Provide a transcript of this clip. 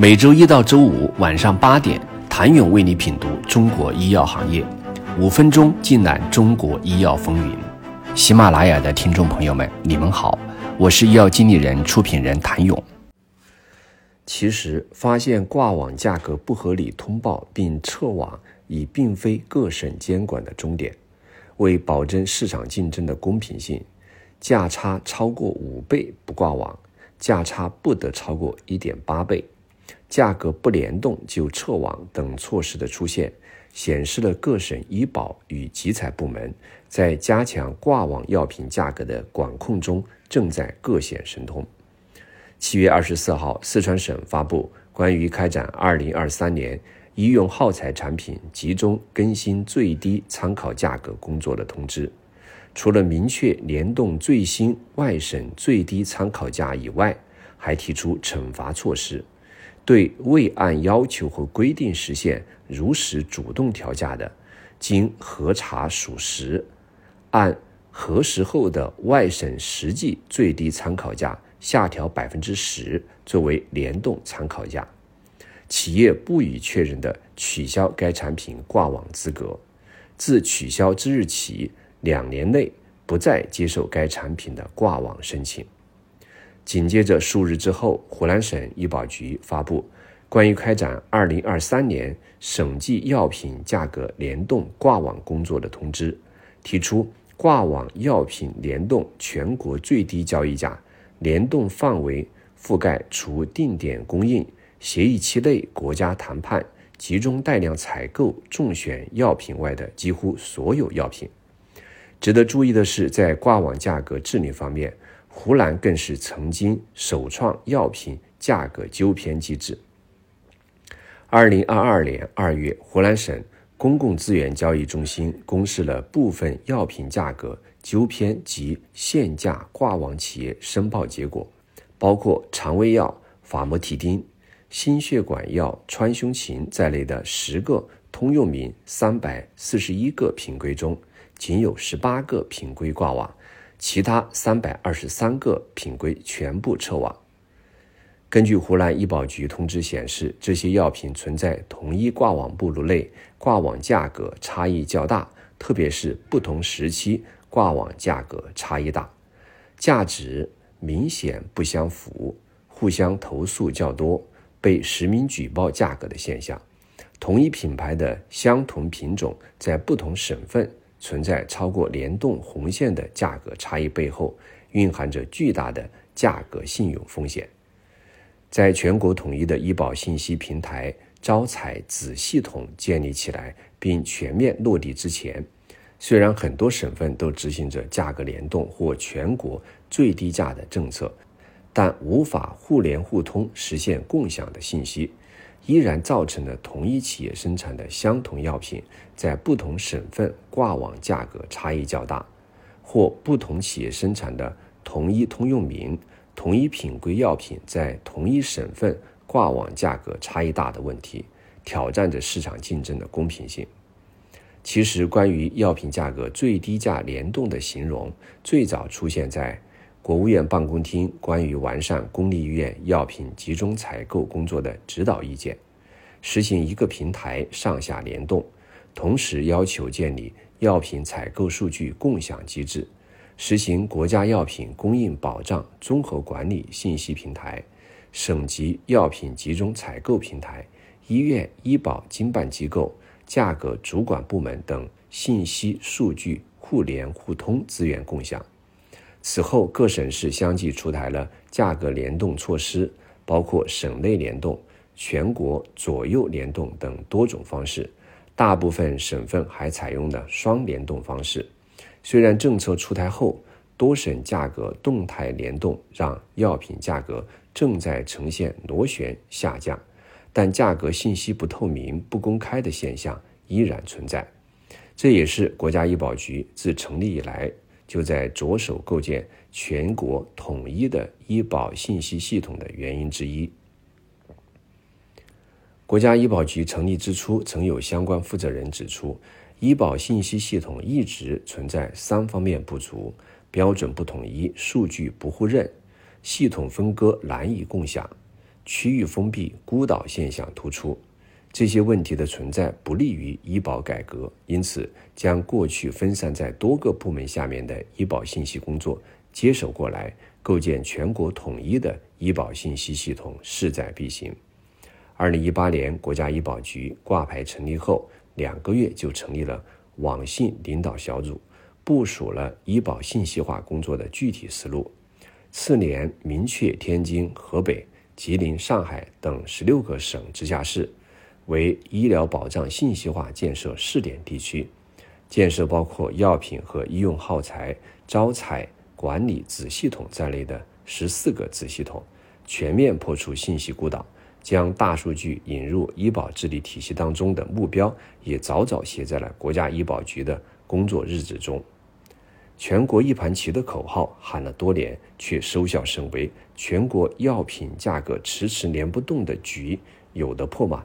每周一到周五晚上八点，谭勇为你品读中国医药行业，五分钟尽览中国医药风云。喜马拉雅的听众朋友们，你们好，我是医药经理人、出品人谭勇。其实，发现挂网价格不合理通报并撤网，已并非各省监管的终点。为保证市场竞争的公平性，价差超过五倍不挂网，价差不得超过一点八倍。价格不联动就撤网等措施的出现，显示了各省医保与集采部门在加强挂网药品价格的管控中正在各显神通。七月二十四号，四川省发布关于开展二零二三年医用耗材产品集中更新最低参考价格工作的通知，除了明确联动最新外省最低参考价以外，还提出惩罚措施。对未按要求和规定实现如实主动调价的，经核查属实，按核实后的外省实际最低参考价下调百分之十作为联动参考价，企业不予确认的，取消该产品挂网资格，自取消之日起两年内不再接受该产品的挂网申请。紧接着数日之后，湖南省医保局发布关于开展二零二三年省际药品价格联动挂网工作的通知，提出挂网药品联动全国最低交易价，联动范围覆盖除定点供应、协议期内国家谈判、集中带量采购重选药品外的几乎所有药品。值得注意的是，在挂网价格治理方面，湖南更是曾经首创药品价格纠偏机制。二零二二年二月，湖南省公共资源交易中心公示了部分药品价格纠偏及限价挂网企业申报结果，包括肠胃药法莫替丁、心血管药川芎嗪在内的十个通用名三百四十一个品规中，仅有十八个品规挂网。其他三百二十三个品规全部撤网。根据湖南医保局通知显示，这些药品存在同一挂网目录内挂网价格差异较大，特别是不同时期挂网价格差异大，价值明显不相符，互相投诉较多，被实名举报价格的现象。同一品牌的相同品种在不同省份。存在超过联动红线的价格差异背后，蕴含着巨大的价格信用风险。在全国统一的医保信息平台招采子系统建立起来并全面落地之前，虽然很多省份都执行着价格联动或全国最低价的政策，但无法互联互通实现共享的信息。依然造成了同一企业生产的相同药品在不同省份挂网价格差异较大，或不同企业生产的同一通用名、同一品规药品在同一省份挂网价格差异大的问题，挑战着市场竞争的公平性。其实，关于药品价格最低价联动的形容，最早出现在。国务院办公厅关于完善公立医院药品集中采购工作的指导意见，实行一个平台上下联动，同时要求建立药品采购数据共享机制，实行国家药品供应保障综合管理信息平台、省级药品集中采购平台、医院医保经办机构价格主管部门等信息数据互联互通资源共享。此后，各省市相继出台了价格联动措施，包括省内联动、全国左右联动等多种方式。大部分省份还采用了双联动方式。虽然政策出台后，多省价格动态联动让药品价格正在呈现螺旋下降，但价格信息不透明、不公开的现象依然存在。这也是国家医保局自成立以来。就在着手构建全国统一的医保信息系统的原因之一。国家医保局成立之初，曾有相关负责人指出，医保信息系统一直存在三方面不足：标准不统一、数据不互认、系统分割难以共享。区域封闭、孤岛现象突出。这些问题的存在不利于医保改革，因此将过去分散在多个部门下面的医保信息工作接手过来，构建全国统一的医保信息系统势在必行。二零一八年，国家医保局挂牌成立后，两个月就成立了网信领导小组，部署了医保信息化工作的具体思路。次年，明确天津、河北、吉林、上海等十六个省直辖市。为医疗保障信息化建设试点地区，建设包括药品和医用耗材招采管理子系统在内的十四个子系统，全面破除信息孤岛，将大数据引入医保治理体系当中的目标也早早写在了国家医保局的工作日志中。全国一盘棋的口号喊了多年，却收效甚微。全国药品价格迟迟连不动的局，有的破吗？